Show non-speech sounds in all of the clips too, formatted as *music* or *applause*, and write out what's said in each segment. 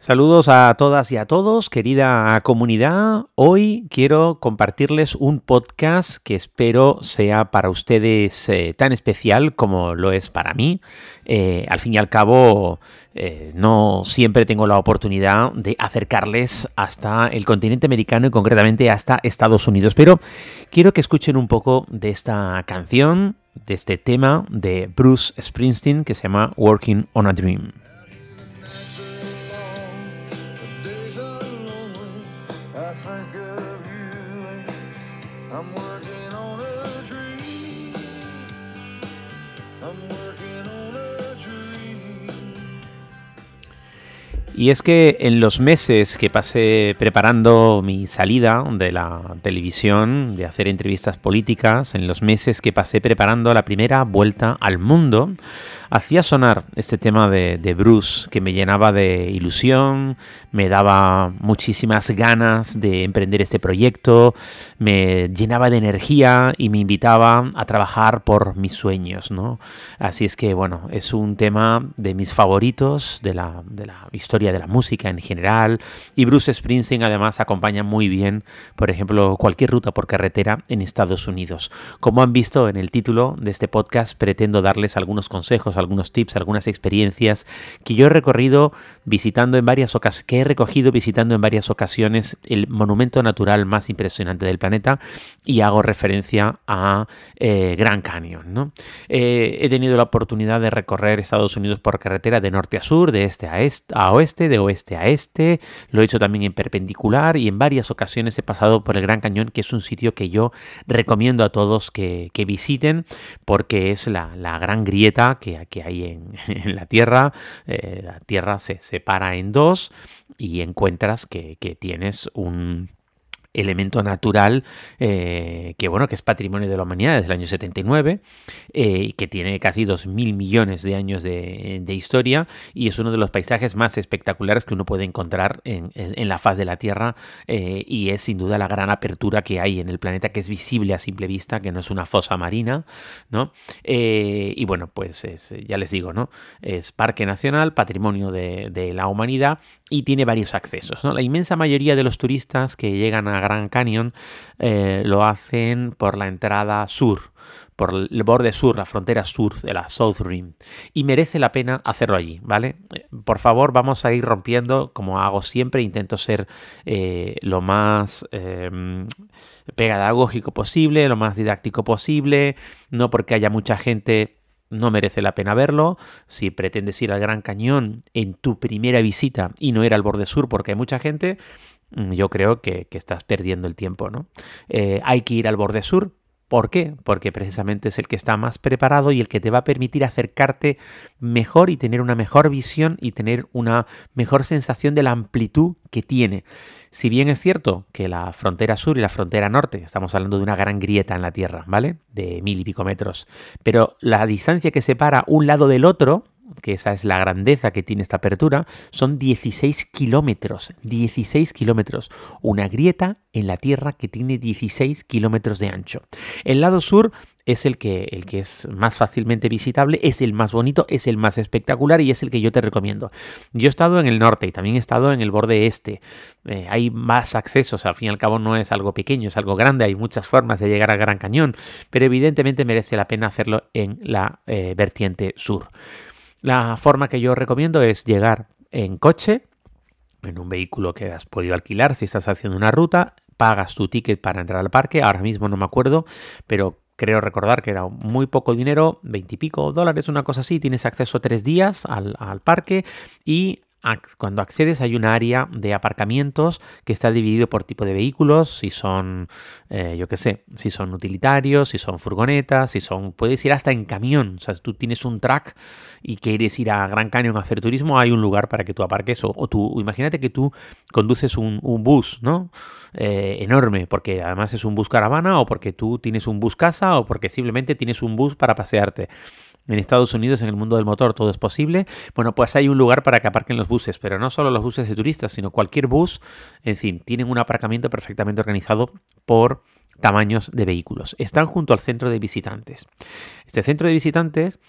Saludos a todas y a todos, querida comunidad. Hoy quiero compartirles un podcast que espero sea para ustedes eh, tan especial como lo es para mí. Eh, al fin y al cabo, eh, no siempre tengo la oportunidad de acercarles hasta el continente americano y concretamente hasta Estados Unidos. Pero quiero que escuchen un poco de esta canción, de este tema de Bruce Springsteen que se llama Working on a Dream. Y es que en los meses que pasé preparando mi salida de la televisión, de hacer entrevistas políticas, en los meses que pasé preparando la primera vuelta al mundo, hacía sonar este tema de, Bruce que me llenaba de ilusión, me daba muchísimas ganas de emprender este proyecto, me llenaba de energía y me invitaba a trabajar por mis sueños, ¿no? Así es que, bueno, es un tema de mis favoritos de la, de la historia de la música en general y Bruce Springsteen además acompaña muy bien, por ejemplo, cualquier ruta por carretera en Estados Unidos. Como han visto en el título de este podcast, pretendo darles algunos consejos, algunos tips, algunas experiencias que yo he recorrido visitando en varias ocasiones, que he recogido visitando en varias ocasiones el monumento natural más impresionante del planeta y hago referencia a eh, Gran Canyon. ¿no? Eh, he tenido la oportunidad de recorrer Estados Unidos por carretera de norte a sur, de este a, este, a oeste, de oeste a este. Lo he hecho también en perpendicular y en varias ocasiones he pasado por el Gran Cañón, que es un sitio que yo recomiendo a todos que, visiten porque es la, gran grieta que, que hay *laughs* en, la Tierra. Eh, la Tierra se separa en dos y encuentras que tienes un elemento natural eh, que bueno que es patrimonio de la humanidad desde el año 79 eh, que tiene casi 2.000 millones de años de, historia y es uno de los paisajes más espectaculares que uno puede encontrar en, la faz de la Tierra eh, y es sin duda la gran apertura que hay en el planeta que es visible a simple vista que no es una fosa marina ¿no? y bueno pues ya les digo no es parque nacional patrimonio de, de la humanidad y tiene varios accesos la inmensa mayoría de los turistas que llegan a Gran Canyon eh, lo hacen por la entrada sur, por el borde sur, la frontera sur de la South Rim. Y merece la pena hacerlo allí, ¿vale? Eh, por favor, vamos a ir rompiendo, como hago siempre, intento ser eh, lo más pedagógico posible, lo más didáctico posible, no porque haya mucha gente no merece la pena verlo. Si pretendes ir al Gran Cañón en tu primera visita y no ir al borde sur porque hay mucha gente, Mm, yo creo que, estás perdiendo el tiempo, ¿no? Eh, hay que ir al borde sur. ¿Por qué? Porque precisamente es el que está más preparado y el que te va a permitir acercarte mejor y tener una mejor visión y tener una mejor sensación de la amplitud que tiene. Si bien es cierto que la frontera sur y la frontera norte, estamos hablando de una gran grieta en la Tierra, ¿vale? De mil y pico metros, pero la distancia que separa un lado del otro, que esa es la grandeza que tiene esta apertura, son 16 kilómetros. 16 kilómetros. Una grieta en la Tierra que tiene 16 kilómetros de ancho. El lado sur es el que, el que es más fácilmente visitable, es el más bonito, es el más espectacular y es el que yo te recomiendo. Yo he estado en el norte y también he estado en el borde este. Eh, hay más accesos, al fin y al cabo no es algo pequeño, es algo grande, hay muchas formas de llegar al Gran Cañón, pero evidentemente merece la pena hacerlo en la eh, vertiente sur. La forma que yo recomiendo es llegar en coche, en un vehículo que has podido alquilar si estás haciendo una ruta, pagas tu ticket para entrar al parque, ahora mismo no me acuerdo, pero creo recordar que era muy poco dinero, veintipico dólares, una cosa así, tienes acceso tres días al, al parque y cuando accedes hay un área de aparcamientos que está dividido por tipo de vehículos, si son, eh, yo qué sé, si son utilitarios, si son furgonetas, si son, puedes ir hasta en camión, o sea, si tú tienes un track y quieres ir a Gran Cañón a hacer turismo, hay un lugar para que tú aparques, o, tú, imagínate que tú conduces un, bus, ¿no? Eh, enorme, porque además es un bus caravana, o porque tú tienes un bus casa, o porque simplemente tienes un bus para pasearte En Estados Unidos, en el mundo del motor, todo es posible. Bueno, pues hay un lugar para que aparquen los buses, pero no solo los buses de turistas, sino cualquier bus, en fin, tienen un aparcamiento perfectamente organizado por tamaños de vehículos. Están junto al centro de visitantes. Este centro de visitantes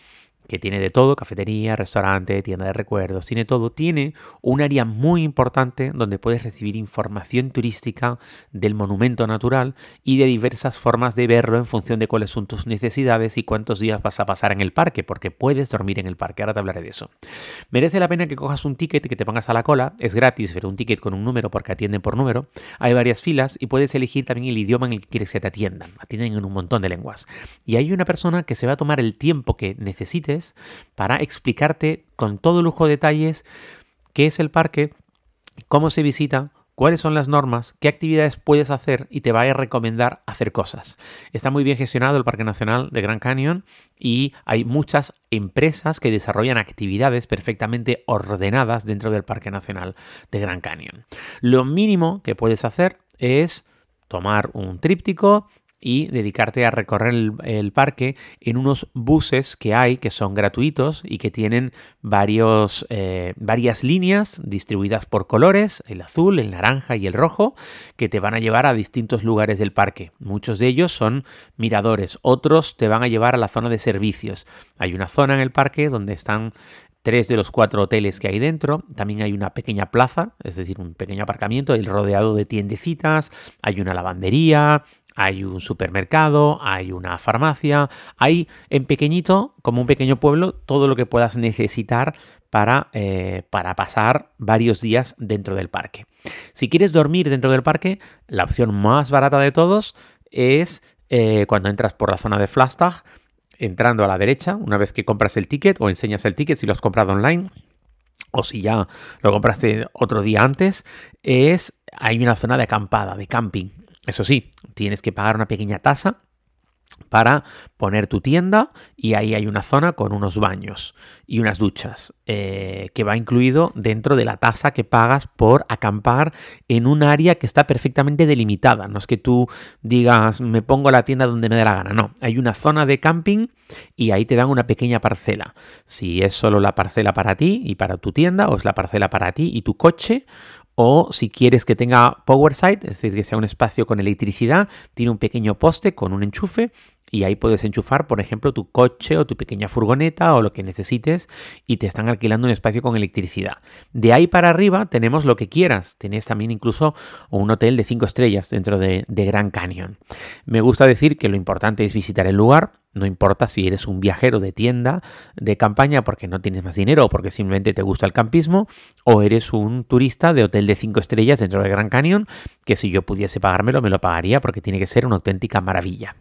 que tiene de todo, cafetería, restaurante, tienda de recuerdos, tiene todo, tiene un área muy importante donde puedes recibir información turística del monumento natural y de diversas formas de verlo en función de cuáles son tus necesidades y cuántos días vas a pasar en el parque, porque puedes dormir en el parque, ahora te hablaré de eso. Merece la pena que cojas un ticket, que te pongas a la cola, es gratis, pero un ticket con un número porque atienden por número, hay varias filas y puedes elegir también el idioma en el que quieres que te atiendan, atienden en un montón de lenguas. Y hay una persona que se va a tomar el tiempo que para explicarte con todo lujo de detalles qué es el parque, cómo se visita, cuáles son las normas, qué actividades puedes hacer y te va a recomendar hacer cosas. Está muy bien gestionado el Parque Nacional de Gran Canyon y hay muchas empresas que desarrollan actividades perfectamente ordenadas dentro del Parque Nacional de Gran Canyon. Lo mínimo que puedes hacer es tomar un tríptico, y dedicarte a recorrer el, parque en unos buses que hay que son gratuitos y que tienen varios, eh, varias líneas distribuidas por colores, el azul, el naranja y el rojo, que te van a llevar a distintos lugares del parque. Muchos de ellos son miradores, otros te van a llevar a la zona de servicios. Hay una zona en el parque donde están tres de los cuatro hoteles que hay dentro. También hay una pequeña plaza, es decir, un pequeño aparcamiento, rodeado de tiendecitas, hay una lavandería, hay un supermercado, hay una farmacia, hay en pequeñito, como un pequeño pueblo, todo lo que puedas necesitar para, eh, para, pasar varios días dentro del parque. Si quieres dormir dentro del parque, la opción más barata de todos es eh, cuando entras por la zona de Flagstaff, entrando a la derecha, una vez que compras el ticket o enseñas el ticket si lo has comprado online, o si ya lo compraste otro día antes, es hay una zona de acampada, de camping. Eso sí, tienes que pagar una pequeña tasa para poner tu tienda y ahí hay una zona con unos baños y unas duchas eh, que va incluido dentro de la tasa que pagas por acampar en un área que está perfectamente delimitada. No es que tú digas me pongo la tienda donde me dé la gana, no. Hay una zona de camping y ahí te dan una pequeña parcela. Si es solo la parcela para ti y para tu tienda o es la parcela para ti y tu coche o si quieres que tenga power site, es decir, que sea un espacio con electricidad, tiene un pequeño poste con un enchufe y ahí puedes enchufar, por ejemplo, tu coche o tu pequeña furgoneta o lo que necesites y te están alquilando un espacio con electricidad. De ahí para arriba tenemos lo que quieras. Tenés también incluso un hotel de 5 estrellas dentro de, Gran Canyon. Me gusta decir que lo importante es visitar el lugar, no importa si eres un viajero de tienda, de campaña porque no tienes más dinero o porque simplemente te gusta el campismo, o eres un turista de hotel de 5 estrellas dentro de Gran Canyon, que si yo pudiese pagármelo me lo pagaría porque tiene que ser una auténtica maravilla.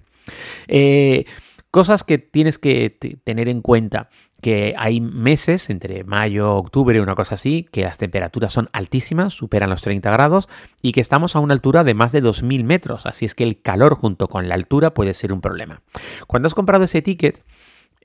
Eh, cosas que tienes que tener en cuenta que hay meses, entre mayo, octubre, una cosa así, que las temperaturas son altísimas, superan los 30 grados y que estamos a una altura de más de 2.000 metros, así es que el calor junto con la altura puede ser un problema. Cuando has comprado ese ticket,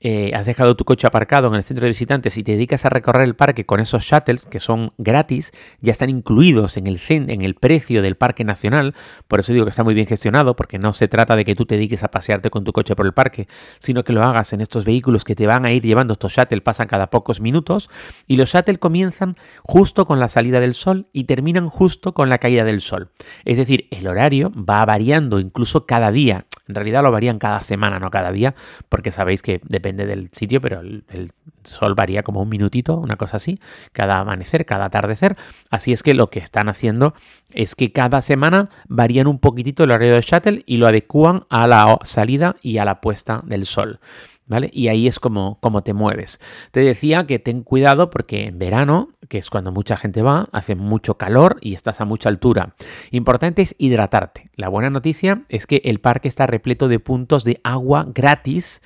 eh, has dejado tu coche aparcado en el centro de visitantes y te dedicas a recorrer el parque con esos shuttles que son gratis, ya están incluidos en el, en el precio del parque nacional, por eso digo que está muy bien gestionado, porque no se trata de que tú te dediques a pasearte con tu coche por el parque, sino que lo hagas en estos vehículos que te van a ir llevando estos shuttles, pasan cada pocos minutos, y los shuttles comienzan justo con la salida del sol y terminan justo con la caída del sol. Es decir, el horario va variando incluso cada día. En realidad lo varían cada semana, no cada día, porque sabéis que depende del sitio, pero el, sol varía como un minutito, una cosa así, cada amanecer, cada atardecer. Así es que lo que están haciendo es que cada semana varían un poquitito el horario del shuttle y lo adecúan a la salida y a la puesta del sol. ¿Vale? Y ahí es como, como te mueves. Te decía que ten cuidado porque en verano, que es cuando mucha gente va, hace mucho calor y estás a mucha altura. Importante es hidratarte. La buena noticia es que el parque está repleto de puntos de agua gratis.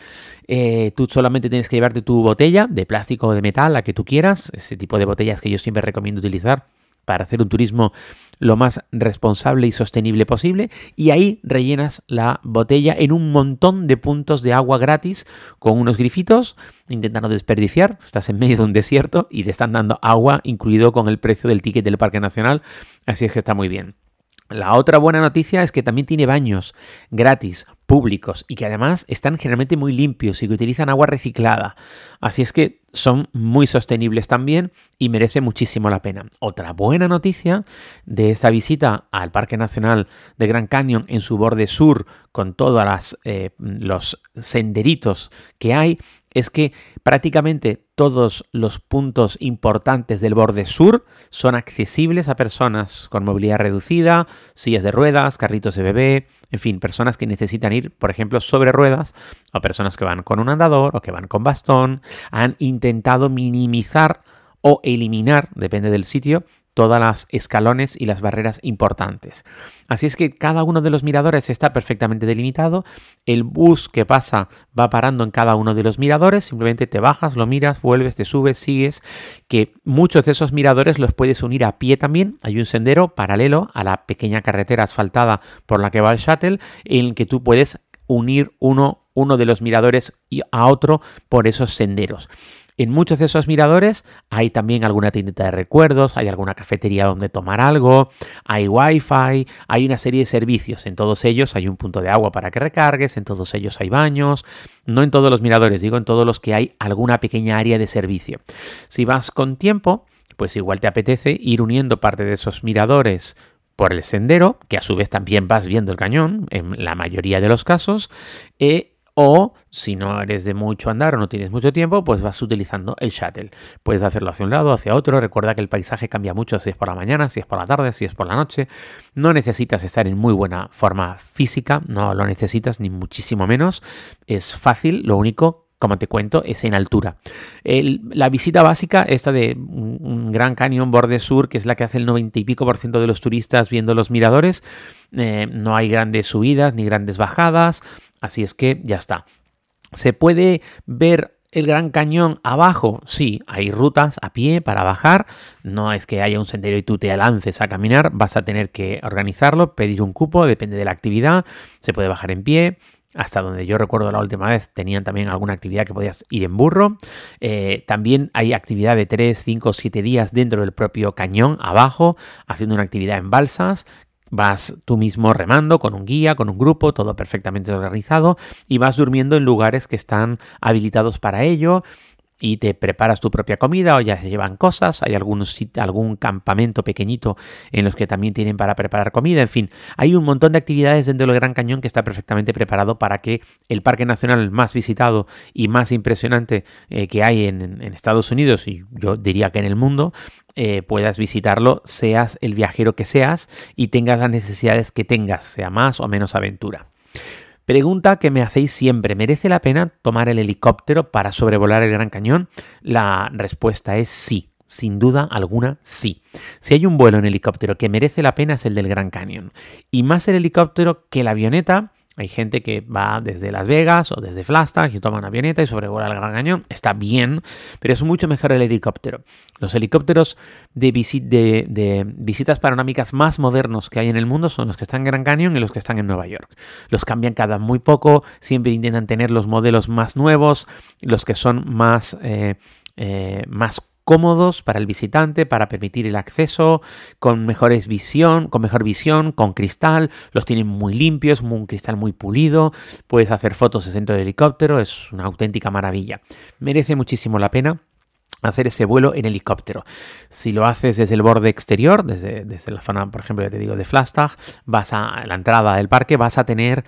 Eh, tú solamente tienes que llevarte tu botella de plástico o de metal, la que tú quieras, ese tipo de botellas que yo siempre recomiendo utilizar para hacer un turismo lo más responsable y sostenible posible. Y ahí rellenas la botella en un montón de puntos de agua gratis con unos grifitos, intentando desperdiciar, estás en medio de un desierto y te están dando agua incluido con el precio del ticket del Parque Nacional, así es que está muy bien. La otra buena noticia es que también tiene baños gratis públicos y que además están generalmente muy limpios y que utilizan agua reciclada. Así es que son muy sostenibles también y merece muchísimo la pena. Otra buena noticia de esta visita al Parque Nacional de Gran Canyon en su borde sur con todos eh, los senderitos que hay es que prácticamente todos los puntos importantes del borde sur son accesibles a personas con movilidad reducida, sillas de ruedas, carritos de bebé, en fin, personas que necesitan ir, por ejemplo, sobre ruedas, o personas que van con un andador o que van con bastón, han intentado minimizar o eliminar, depende del sitio, todas las escalones y las barreras importantes. Así es que cada uno de los miradores está perfectamente delimitado. El bus que pasa va parando en cada uno de los miradores. Simplemente te bajas, lo miras, vuelves, te subes, sigues. Que muchos de esos miradores los puedes unir a pie también. Hay un sendero paralelo a la pequeña carretera asfaltada por la que va el shuttle en el que tú puedes unir uno, uno de los miradores a otro por esos senderos. En muchos de esos miradores hay también alguna tiendita de recuerdos, hay alguna cafetería donde tomar algo, hay wifi, hay una serie de servicios. En todos ellos hay un punto de agua para que recargues, en todos ellos hay baños, no en todos los miradores, digo en todos los que hay alguna pequeña área de servicio. Si vas con tiempo, pues igual te apetece ir uniendo parte de esos miradores por el sendero, que a su vez también vas viendo el cañón, en la mayoría de los casos, eh, o si no eres de mucho andar o no tienes mucho tiempo, pues vas utilizando el shuttle. Puedes hacerlo hacia un lado, hacia otro. Recuerda que el paisaje cambia mucho si es por la mañana, si es por la tarde, si es por la noche. No necesitas estar en muy buena forma física, no lo necesitas ni muchísimo menos. Es fácil, lo único como te cuento, es en altura. la visita básica, esta de un, Gran Cañón Borde Sur, que es la que hace el 90 y pico por ciento de los turistas viendo los miradores, eh, no hay grandes subidas ni grandes bajadas. Así es que ya está. ¿Se puede ver el Gran Cañón abajo? Sí, hay rutas a pie para bajar. No es que haya un sendero y tú te lances a caminar. Vas a tener que organizarlo, pedir un cupo, depende de la actividad. Se puede bajar en pie. Hasta donde yo recuerdo la última vez tenían también alguna actividad que podías ir en burro. Eh, también hay actividad de 3, 5, 7 días dentro del propio cañón abajo, haciendo una actividad en balsas Vas tú mismo remando con un guía, con un grupo, todo perfectamente organizado y vas durmiendo en lugares que están habilitados para ello y te preparas tu propia comida o ya se llevan cosas, hay algún, algún campamento pequeñito en los que también tienen para preparar comida, en fin, hay un montón de actividades dentro del Gran Cañón que está perfectamente preparado para que el parque nacional más visitado y más impresionante eh, que hay en, Estados Unidos y yo diría que en el mundo, eh, puedas visitarlo, seas el viajero que seas y tengas las necesidades que tengas, sea más o menos aventura. Pregunta que me hacéis siempre, ¿merece la pena tomar el helicóptero para sobrevolar el Gran Cañón? La respuesta es sí. Sin duda alguna, sí. Si hay un vuelo en helicóptero que merece la pena es el del Gran Cañón. Y más el helicóptero que la avioneta, hay gente que va desde Las Vegas o desde Flagstaff y toma una avioneta y sobrevuela el Gran Cañón. Está bien, pero es mucho mejor el helicóptero. Los helicópteros de, visitas panorámicas más modernos que hay en el mundo son los que están en Gran Cañón y los que están en Nueva York. Los cambian cada muy poco, siempre intentan tener los modelos más nuevos, los que son más... Eh, eh, más cómodos para el visitante, para permitir el acceso, con mejores visión, con mejor visión, con cristal, los tienen muy limpios, un cristal muy pulido, puedes hacer fotos de centro de helicóptero, es una auténtica maravilla. Merece muchísimo la pena hacer ese vuelo en helicóptero. Si lo haces desde el borde exterior, desde, desde la zona, por ejemplo, ya te digo, de Flagstaff, vas a la entrada del parque, vas a tener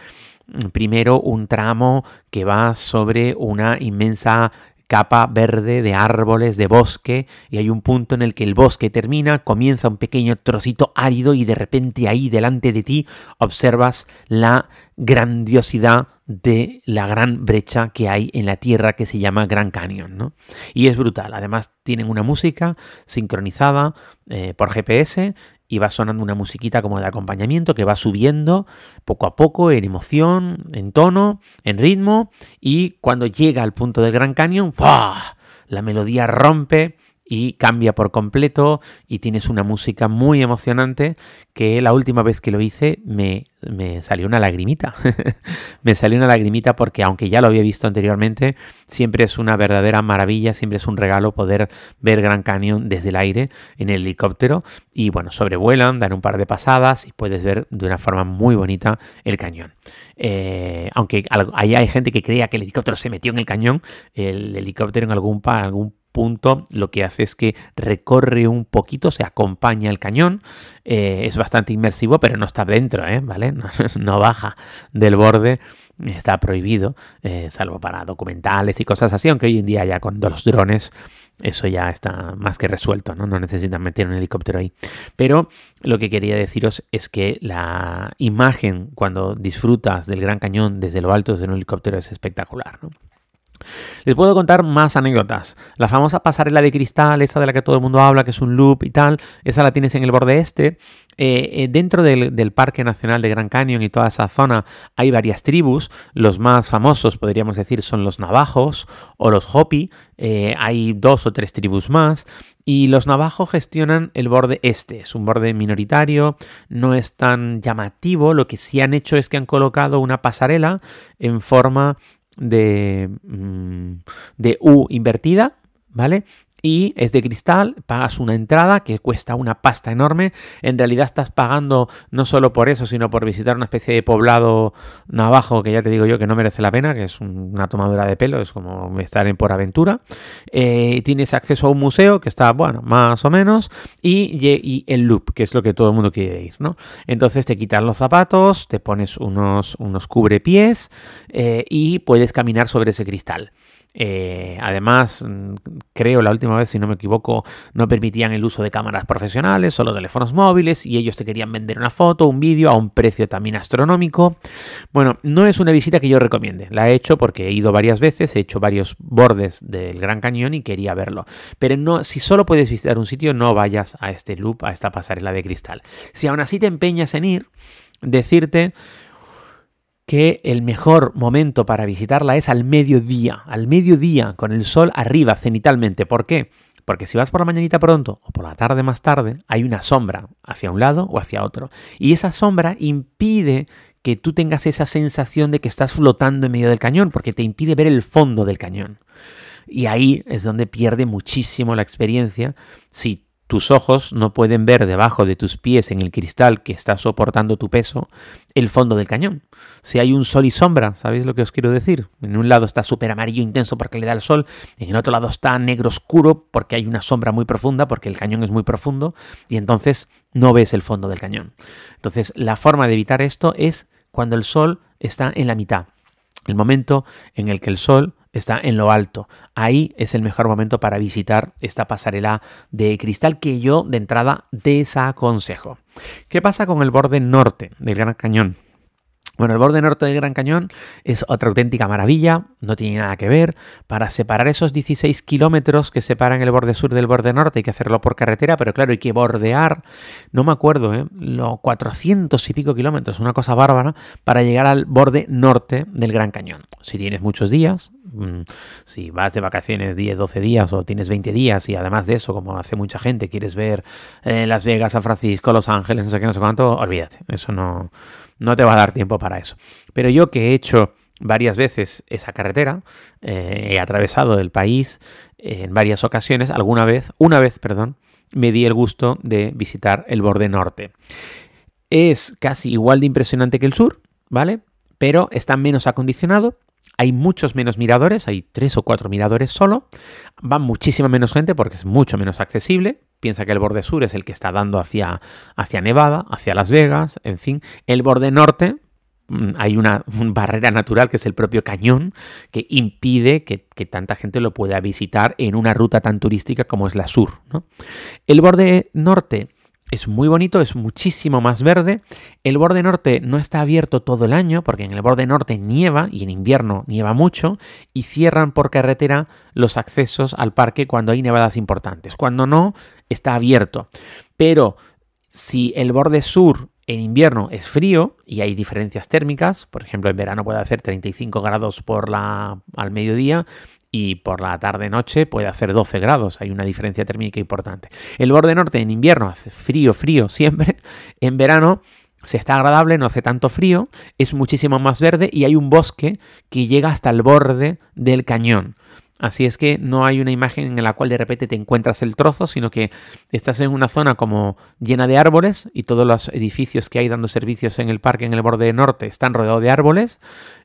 primero un tramo que va sobre una inmensa capa verde de árboles, de bosque, y hay un punto en el que el bosque termina, comienza un pequeño trocito árido y de repente ahí delante de ti observas la grandiosidad de la gran brecha que hay en la tierra que se llama Gran Canyon. ¿no? Y es brutal. Además tienen una música sincronizada eh, por GPS y va sonando una musiquita como de acompañamiento que va subiendo poco a poco en emoción, en tono, en ritmo y cuando llega al punto del Gran Cañón, la melodía rompe y cambia por completo y tienes una música muy emocionante que la última vez que lo hice me, me salió una lagrimita. *laughs* me salió una lagrimita porque aunque ya lo había visto anteriormente, siempre es una verdadera maravilla, siempre es un regalo poder ver Gran Cañón desde el aire en el helicóptero y bueno, sobrevuelan, dan un par de pasadas y puedes ver de una forma muy bonita el cañón. Eh, aunque ahí hay gente que creía que el helicóptero se metió en el cañón, el helicóptero en algún, algún punto lo que hace es que recorre un poquito, se acompaña el cañón, eh, es bastante inmersivo, pero no está dentro, ¿eh? ¿vale? *laughs* No, baja del borde, está prohibido, eh, salvo para documentales y cosas así, aunque hoy en día ya con los drones eso ya está más que resuelto, ¿no? No necesitan meter un helicóptero ahí. Pero lo que quería deciros es que la imagen cuando disfrutas del Gran Cañón desde lo alto de un helicóptero es espectacular, ¿no? Les puedo contar más anécdotas. La famosa pasarela de cristal, esa de la que todo el mundo habla, que es un loop y tal, esa la tienes en el borde este. Eh, eh, dentro del, Parque Nacional de Gran Canyon y toda esa zona hay varias tribus. Los más famosos, podríamos decir, son los navajos o los hopi. Eh, hay dos o tres tribus más. Y los navajos gestionan el borde este. Es un borde minoritario, no es tan llamativo. Lo que sí han hecho es que han colocado una pasarela en forma de, mm, de U invertida, ¿vale? Y es de cristal, pagas una entrada que cuesta una pasta enorme, en realidad estás pagando no solo por eso, sino por visitar una especie de poblado navajo que ya te digo yo que no merece la pena, que es una tomadura de pelo, es como estar en por aventura. Eh, tienes acceso a un museo que está, bueno, más o menos, y, el loop, que es lo que todo el mundo quiere ir, ¿no? Entonces te quitas los zapatos, te pones unos, unos cubrepiés eh, y puedes caminar sobre ese cristal. Eh, además, mm, creo la última vez, si no me equivoco, no permitían el uso de cámaras profesionales, solo teléfonos móviles, y ellos te querían vender una foto, un vídeo a un precio también astronómico. Bueno, no es una visita que yo recomiende. La he hecho porque he ido varias veces, he hecho varios bordes del Gran Cañón y quería verlo. Pero no, si solo puedes visitar un sitio, no vayas a este loop, a esta pasarela de cristal. Si aún así te empeñas en ir, decirte que el mejor momento para visitarla es al mediodía, al mediodía, con el sol arriba cenitalmente. ¿Por qué? Porque si vas por la mañanita pronto o por la tarde más tarde, hay una sombra hacia un lado o hacia otro. Y esa sombra impide que tú tengas esa sensación de que estás flotando en medio del cañón, porque te impide ver el fondo del cañón. Y ahí es donde pierde muchísimo la experiencia si tus ojos no pueden ver debajo de tus pies en el cristal que está soportando tu peso el fondo del cañón. Si hay un sol y sombra, ¿sabéis lo que os quiero decir? En un lado está súper amarillo intenso porque le da el sol, en el otro lado está negro oscuro porque hay una sombra muy profunda, porque el cañón es muy profundo, y entonces no ves el fondo del cañón. Entonces, la forma de evitar esto es cuando el sol está en la mitad. El momento en el que el sol está en lo alto. Ahí es el mejor momento para visitar esta pasarela de cristal que yo de entrada desaconsejo. ¿Qué pasa con el borde norte del Gran Cañón? Bueno, el borde norte del Gran Cañón es otra auténtica maravilla, no tiene nada que ver. Para separar esos 16 kilómetros que separan el borde sur del borde norte hay que hacerlo por carretera, pero claro, hay que bordear, no me acuerdo, ¿eh? los 400 y pico kilómetros, una cosa bárbara, para llegar al borde norte del Gran Cañón. Si tienes muchos días, mm, si vas de vacaciones 10, 12 días o tienes 20 días y además de eso, como hace mucha gente, quieres ver eh, Las Vegas, San Francisco, Los Ángeles, no sé qué, no sé cuánto, olvídate, eso no no te va a dar tiempo para eso. Pero yo que he hecho varias veces esa carretera, eh, he atravesado el país en varias ocasiones, alguna vez, una vez, perdón, me di el gusto de visitar el borde norte. Es casi igual de impresionante que el sur, ¿vale? Pero está menos acondicionado, hay muchos menos miradores, hay tres o cuatro miradores solo, va muchísima menos gente porque es mucho menos accesible. Piensa que el borde sur es el que está dando hacia, hacia Nevada, hacia Las Vegas, en fin. El borde norte, mm, hay una, barrera natural que es el propio cañón que impide que, tanta gente lo pueda visitar en una ruta tan turística como es la sur. ¿no? El borde norte es muy bonito, es muchísimo más verde. El borde norte no está abierto todo el año porque en el borde norte nieva y en invierno nieva mucho y cierran por carretera los accesos al parque cuando hay nevadas importantes. Cuando no, está abierto. Pero si el borde sur en invierno es frío y hay diferencias térmicas, por ejemplo en verano puede hacer 35 grados por la, al mediodía y por la tarde-noche puede hacer 12 grados. Hay una diferencia térmica importante. El borde norte en invierno hace frío, frío siempre. *laughs* En verano se está agradable, no hace tanto frío, es muchísimo más verde y hay un bosque que llega hasta el borde del cañón. Así es que no hay una imagen en la cual de repente te encuentras el trozo, sino que estás en una zona como llena de árboles y todos los edificios que hay dando servicios en el parque en el borde norte están rodeados de árboles.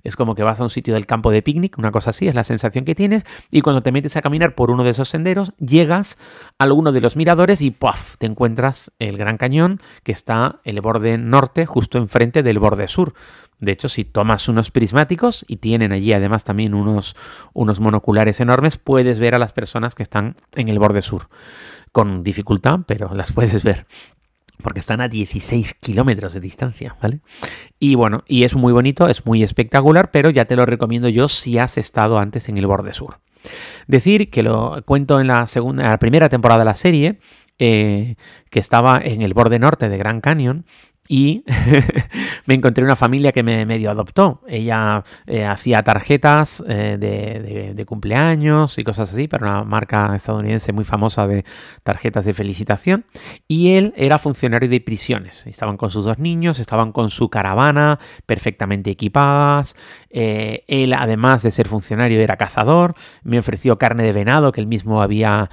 Es como que vas a un sitio del campo de picnic, una cosa así, es la sensación que tienes. Y cuando te metes a caminar por uno de esos senderos, llegas a alguno de los miradores y ¡puff! te encuentras el Gran Cañón que está en el borde norte justo enfrente del borde sur. De hecho, si tomas unos prismáticos y tienen allí además también unos, unos monoculares enormes, puedes ver a las personas que están en el borde sur. Con dificultad, pero las puedes ver porque están a 16 kilómetros de distancia, ¿vale? Y bueno, y es muy bonito, es muy espectacular, pero ya te lo recomiendo yo si has estado antes en el borde sur. Decir que lo cuento en la segunda, en la primera temporada de la serie, eh, que estaba en el borde norte de Grand Canyon y *laughs* me encontré una familia que me medio adoptó. Ella eh, hacía tarjetas eh, de, cumpleaños y cosas así para una marca estadounidense muy famosa de tarjetas de felicitación. Y él era funcionario de prisiones. Estaban con sus dos niños, estaban con su caravana perfectamente equipadas. Él, además de ser funcionario, era cazador. Me ofreció carne de venado que él mismo había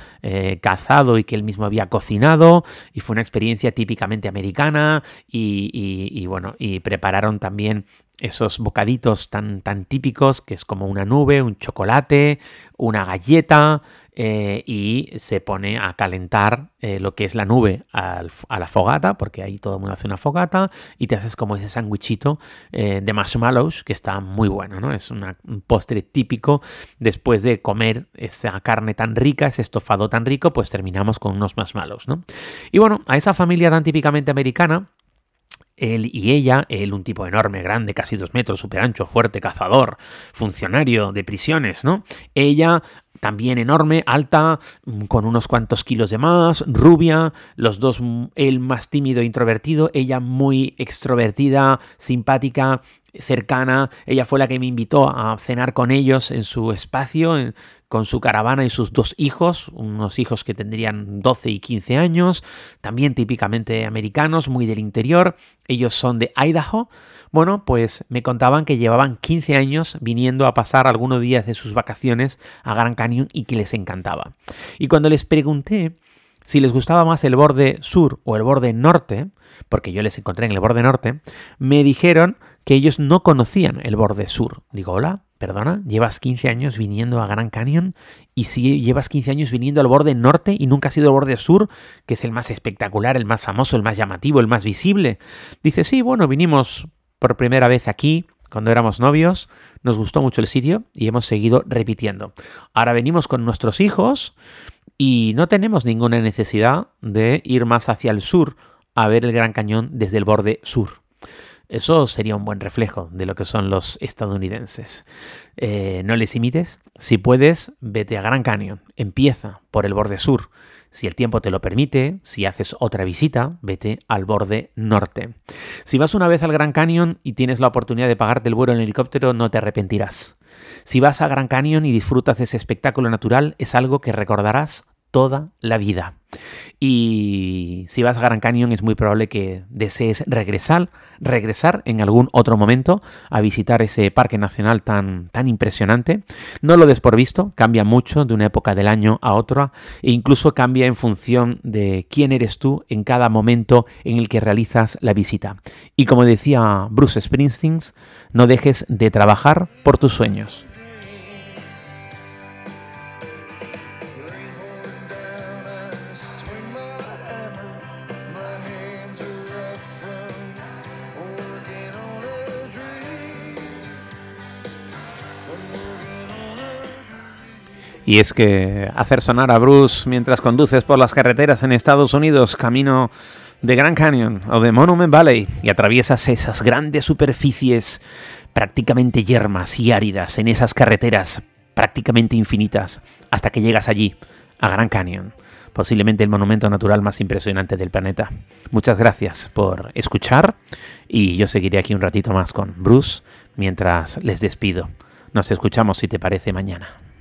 cazado y que él mismo había cocinado. Y fue una experiencia típicamente americana. Y bueno, y prepararon también esos bocaditos tan, tan típicos que es como una nube, un chocolate, una galleta eh, y se pone a calentar eh, lo que es la nube a la fogata, porque ahí todo el mundo hace una fogata y te haces como ese sándwichito eh, de marshmallows que está muy bueno, ¿no? Es un postre típico después de comer esa carne tan rica, ese estofado tan rico, pues terminamos con unos marshmallows, ¿no? Y bueno, a esa familia tan típicamente americana, él y ella, él un tipo enorme, grande, casi dos metros, súper ancho, fuerte, cazador, funcionario de prisiones, ¿no? Ella también enorme, alta, mm, con unos cuantos kilos de más, rubia, los dos, mm, él más tímido e introvertido, ella muy extrovertida, simpática, cercana, ella fue la que me invitó a cenar con ellos en su espacio, con su caravana y sus dos hijos, unos hijos que tendrían 12 y 15 años, también típicamente americanos, muy del interior, ellos son de Idaho. Bueno, pues me contaban que llevaban 15 años viniendo a pasar algunos días de sus vacaciones a Gran Canyon y que les encantaba. Y cuando les pregunté si les gustaba más el borde sur o el borde norte, porque yo les encontré en el borde norte, me dijeron que ellos no conocían el borde sur. Digo, hola, perdona, llevas 15 años viniendo a Gran Canyon y si llevas 15 años viniendo al borde norte y nunca has ido al borde sur, que es el más espectacular, el más famoso, el más llamativo, el más visible. Dice, sí, bueno, vinimos por primera vez aquí cuando éramos novios, nos gustó mucho el sitio y hemos seguido repitiendo. Ahora venimos con nuestros hijos y no tenemos ninguna necesidad de ir más hacia el sur a ver el Gran Cañón desde el borde sur. Eso sería un buen reflejo de lo que son los estadounidenses. Eh, no les imites. Si puedes, vete a Gran Canyon. Empieza por el borde sur. Si el tiempo te lo permite, si haces otra visita, vete al borde norte. Si vas una vez al Gran Canyon y tienes la oportunidad de pagarte el vuelo en helicóptero, no te arrepentirás. Si vas a Gran Canyon y disfrutas de ese espectáculo natural, es algo que recordarás toda la vida. Y si vas a Gran Canyon es muy probable que desees regresar, regresar en algún otro momento a visitar ese parque nacional tan, tan impresionante. No lo des por visto, cambia mucho de una época del año a otra e incluso cambia en función de quién eres tú en cada momento en el que realizas la visita. Y como decía Bruce Springsteen, no dejes de trabajar por tus sueños. Y es que hacer sonar a Bruce mientras conduces por las carreteras en Estados Unidos camino de Grand Canyon o de Monument Valley y atraviesas esas grandes superficies prácticamente yermas y áridas en esas carreteras prácticamente infinitas hasta que llegas allí, a Grand Canyon, posiblemente el monumento natural más impresionante del planeta. Muchas gracias por escuchar y yo seguiré aquí un ratito más con Bruce mientras les despido. Nos escuchamos si te parece mañana.